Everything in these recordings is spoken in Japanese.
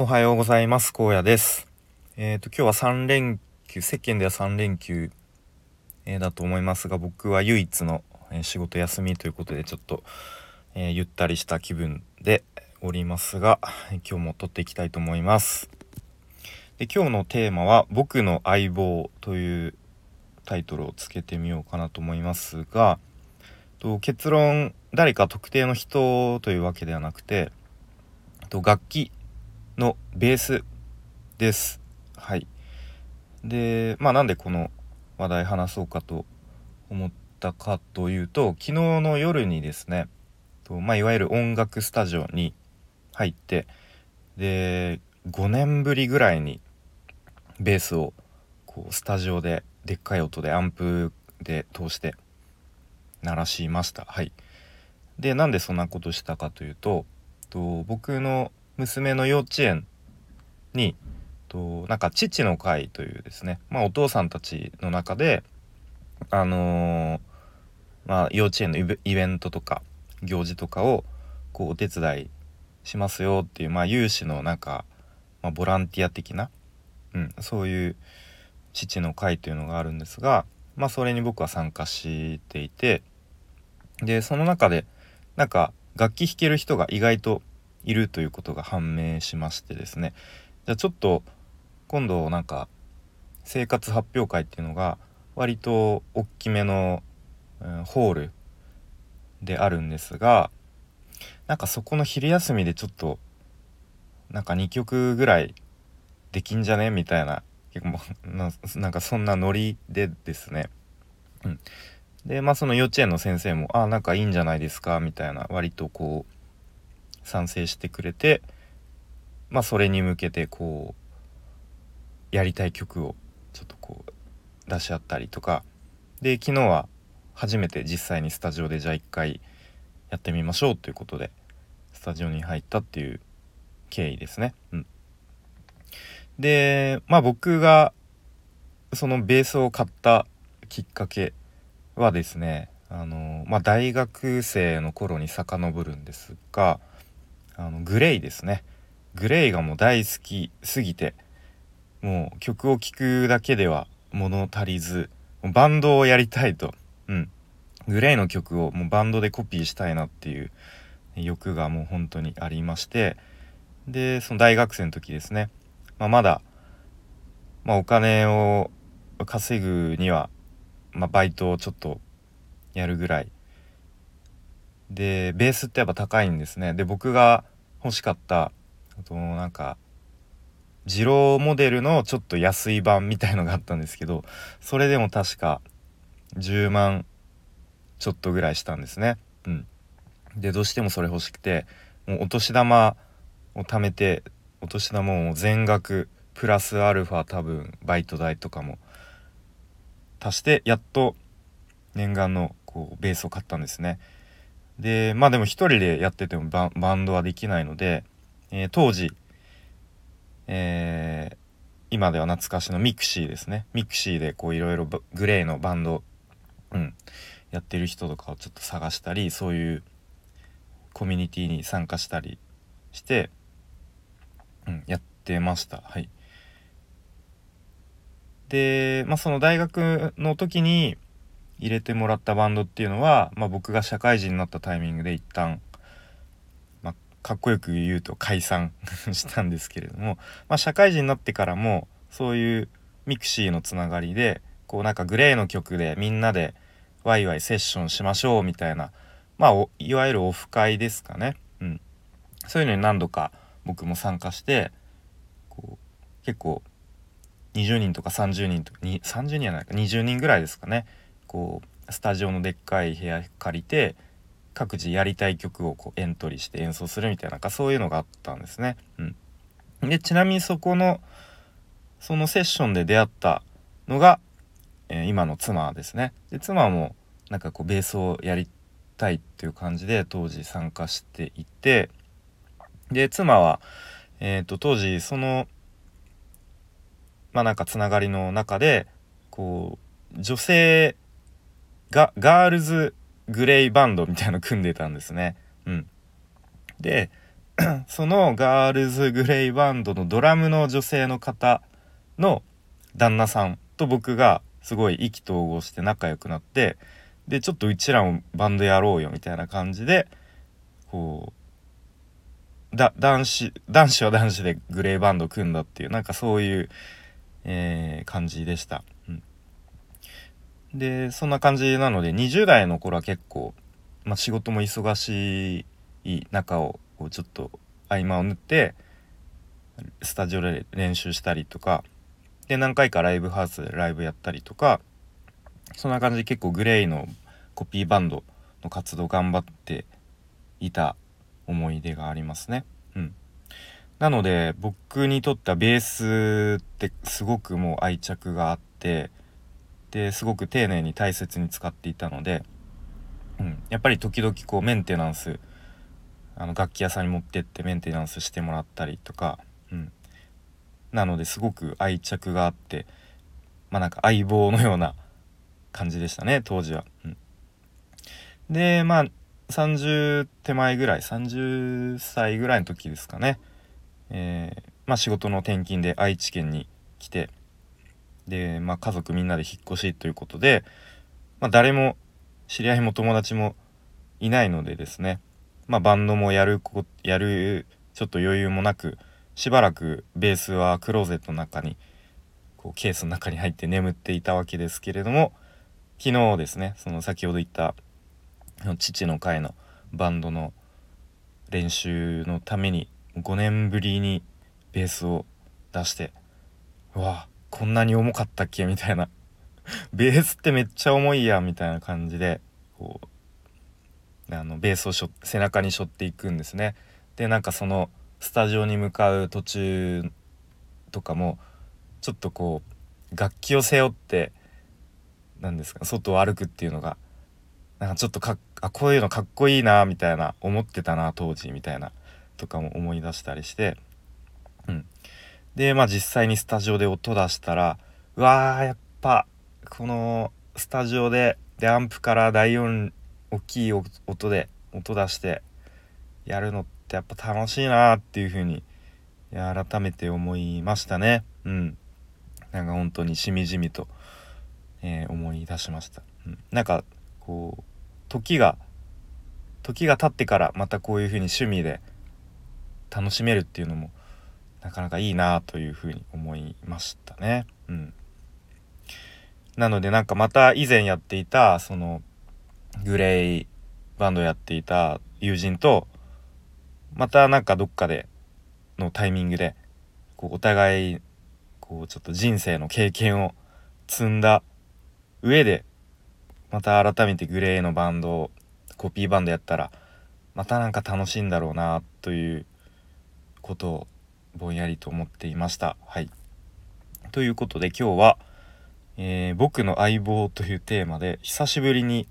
おはようございます。高野です。えっ、ー、と今日は3連休世間では3連休、えー、だと思いますが僕は唯一の、えー、仕事休みということでちょっと、えゆったりした気分でおりますが今日も撮っていきたいと思います。で今日のテーマは僕の相棒というタイトルをつけてみようかなと思いますがと結論誰か特定の人というわけではなくてと楽器のベースです。はい。で、まあなんでこの話題話そうかと思ったかというと昨日の夜にですねと、まあ、いわゆる音楽スタジオに入ってで5年ぶりぐらいにベースをこうスタジオででっかい音でアンプで通して鳴らしました。はい。でなんでそんなことしたかというとと僕の娘の幼稚園にとなんか父の会というですね、まあ、お父さんたちの中であのー、まあ、幼稚園のイベントとか行事とかをこうお手伝いしますよっていう、まあ、有志のなんか、まあ、ボランティア的な、うん、そういう父の会というのがあるんですが、まあ、それに僕は参加していてでその中でなんか楽器弾ける人が意外といるということが判明しましてですね。じゃあちょっと今度なんか生活発表会っていうのが割と大きめの、ホールであるんですがなんかそこの昼休みでちょっとなんか2曲ぐらいできんじゃねみたいな結構ななんかそんなノリでですね、うん、でまあその幼稚園の先生も「あなんかいいんじゃないですか」みたいな割とこう賛成してくれてまあそれに向けてこうやりたい曲をちょっとこう出し合ったりとかで昨日は初めて実際にスタジオでじゃあ一回やってみましょうということでスタジオに入ったっていう経緯ですね。うん、でまあ僕がそのベースを買ったきっかけはですねあの、まあ、大学生の頃に遡るんですがあのグレイですね。グレイがもう大好きすぎてもう曲を聴くだけでは物足りずバンドをやりたいと。うん。グレイの曲をもうバンドでコピーしたいなっていう欲がもう本当にありまして。でその大学生の時ですね、まあ、まだ、まあ、お金を稼ぐには、まあ、バイトをちょっとやるぐらいでベースってやっぱ高いんですね。で僕が欲しかったあとなんか二郎モデルのちょっと安い版みたいのがあったんですけどそれでも確か10万ちょっとぐらいしたんですね。うん。でどうしてもそれ欲しくてもうお年玉を貯めてお年玉を全額プラスアルファ多分バイト代とかも足してやっと念願のこうベースを買ったんですね。でまあでも一人でやっててもバンドはできないので、えー、当時、えー、今では懐かしの mixi ですね。 mixi でこういろいろ GLAY のバンド、うん、やってる人とかをちょっと探したりそういうコミュニティに参加したりして、うん、やってました。はい。でまあその大学の時に入れてもらったバンドっていうのは、まあ、僕が社会人になったタイミングで一旦、まあ、かっこよく言うと解散 したんですけれども、まあ、社会人になってからもそういう mixi のつながりでこうなんか GLAY の曲でみんなでワイワイセッションしましょうみたいなまあいわゆるオフ会ですかね、うん、そういうのに何度か僕も参加してこう結構20人とか30人とか30人じゃないか20人ぐらいですかね。こうスタジオのでっかい部屋借りて各自やりたい曲をこうエントリーして演奏するみたいななんかそういうのがあったんですね。うん、でちなみにそこのそのセッションで出会ったのが、えー、今の妻ですね。で妻もなんかこうベースをやりたいっていう感じで当時参加していてで妻は、えーと、当時そのまあなんかつながりの中でこう女性ガールズグレイバンドみたいなの組んでたんですね。うん、で そのガールズグレイバンドのドラムの女性の方の旦那さんと僕がすごい意気投合して仲良くなってでちょっとうちらもバンドやろうよみたいな感じでこうだ男子男子は男子でグレーバンド組んだっていうなんかそういう、えー、感じでした。でそんな感じなので20代の頃は結構、まあ、仕事も忙しい中をちょっと合間を縫ってスタジオで練習したりとかで何回かライブハウスでライブやったりとかそんな感じで結構グレイのコピーバンドの活動頑張っていた思い出がありますね。うん。なので僕にとってはベースってすごくもう愛着があってですごく丁寧に大切に使っていたので、うん、やっぱり時々こうメンテナンスあの楽器屋さんに持ってってメンテナンスしてもらったりとか、うん、なのですごく愛着があってまあなんか相棒のような感じでしたね当時は。うん、でまあ30手前ぐらい30歳ぐらいの時ですかね、えー、まあ、仕事の転勤で愛知県に来てで、まあ、家族みんなで引っ越しということで、まあ、誰も知り合いも友達もいないのでですねまあ、バンドもやるこやるちょっと余裕もなくしばらくベースはクローゼットの中にこうケースの中に入って眠っていたわけですけれども昨日ですねその先ほど言った父の会のバンドの練習のために5年ぶりにベースを出してうわこんなに重かったっけ？みたいな。ベースってめっちゃ重いやんみたいな感じでこうあのベースを背中に背負っていくんですね。でなんかそのスタジオに向かう途中とかもちょっとこう楽器を背負って何ですか外を歩くっていうのがなんかちょっとかあこういうのかっこいいなみたいな思ってたな当時みたいなとかも思い出したりしてうん。でまあ実際にスタジオで音出したらうわーやっぱこのスタジオででアンプから大音大きい音で音出してやるのってやっぱ楽しいなっていう風に改めて思いましたね。うん。なんか本当にしみじみと、えー、思い出しました、うん、なんかこう時が時が経ってからまたこういう風に趣味で楽しめるっていうのもなかなかいいなというふうに思いましたね。うん。なのでなんかまた以前やっていたそのグレイバンドやっていた友人とまたなんかどっかでのタイミングでこうお互いこうちょっと人生の経験を積んだ上でまた改めてグレイのバンドコピーバンドやったらまたなんか楽しいんだろうなということをぼんやりと思っていました。はい。ということで今日は、えー、僕の相棒というテーマで久しぶりに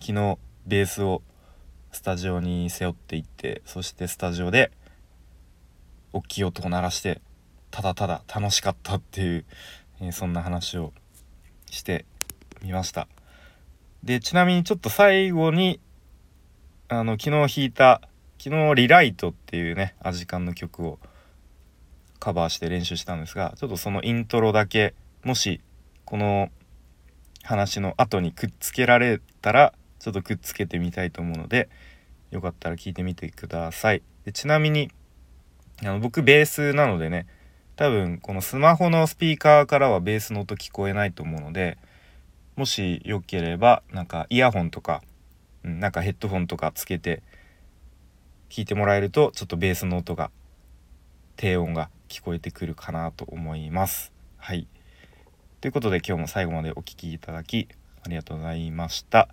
昨日ベースをスタジオに背負っていってそしてスタジオで大きい音を鳴らしてただただ楽しかったっていう、えー、そんな話をしてみましたでちなみにちょっと最後にあの昨日弾いた昨日「リライト」っていうねアジカンの曲をカバーして練習したんですがちょっとそのイントロだけもしこの話の後にくっつけられたらちょっとくっつけてみたいと思うのでよかったら聞いてみてください。でちなみにあの僕ベースなのでね多分このスマホのスピーカーからはベースの音聞こえないと思うのでもしよければなんかイヤホンとか、うん、なんかヘッドホンとかつけて聞いてもらえるとちょっとベースの音が低音が聞こえてくるかなと思います。はい。ということで今日も最後までお聴きいただきありがとうございました。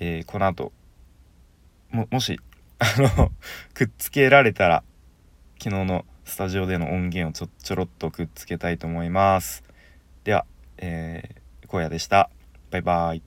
えー、この後ももしあの くっつけられたら昨日のスタジオでの音源をちょちょろっとくっつけたいと思いますでは、えー、荒野でしたバイバーイ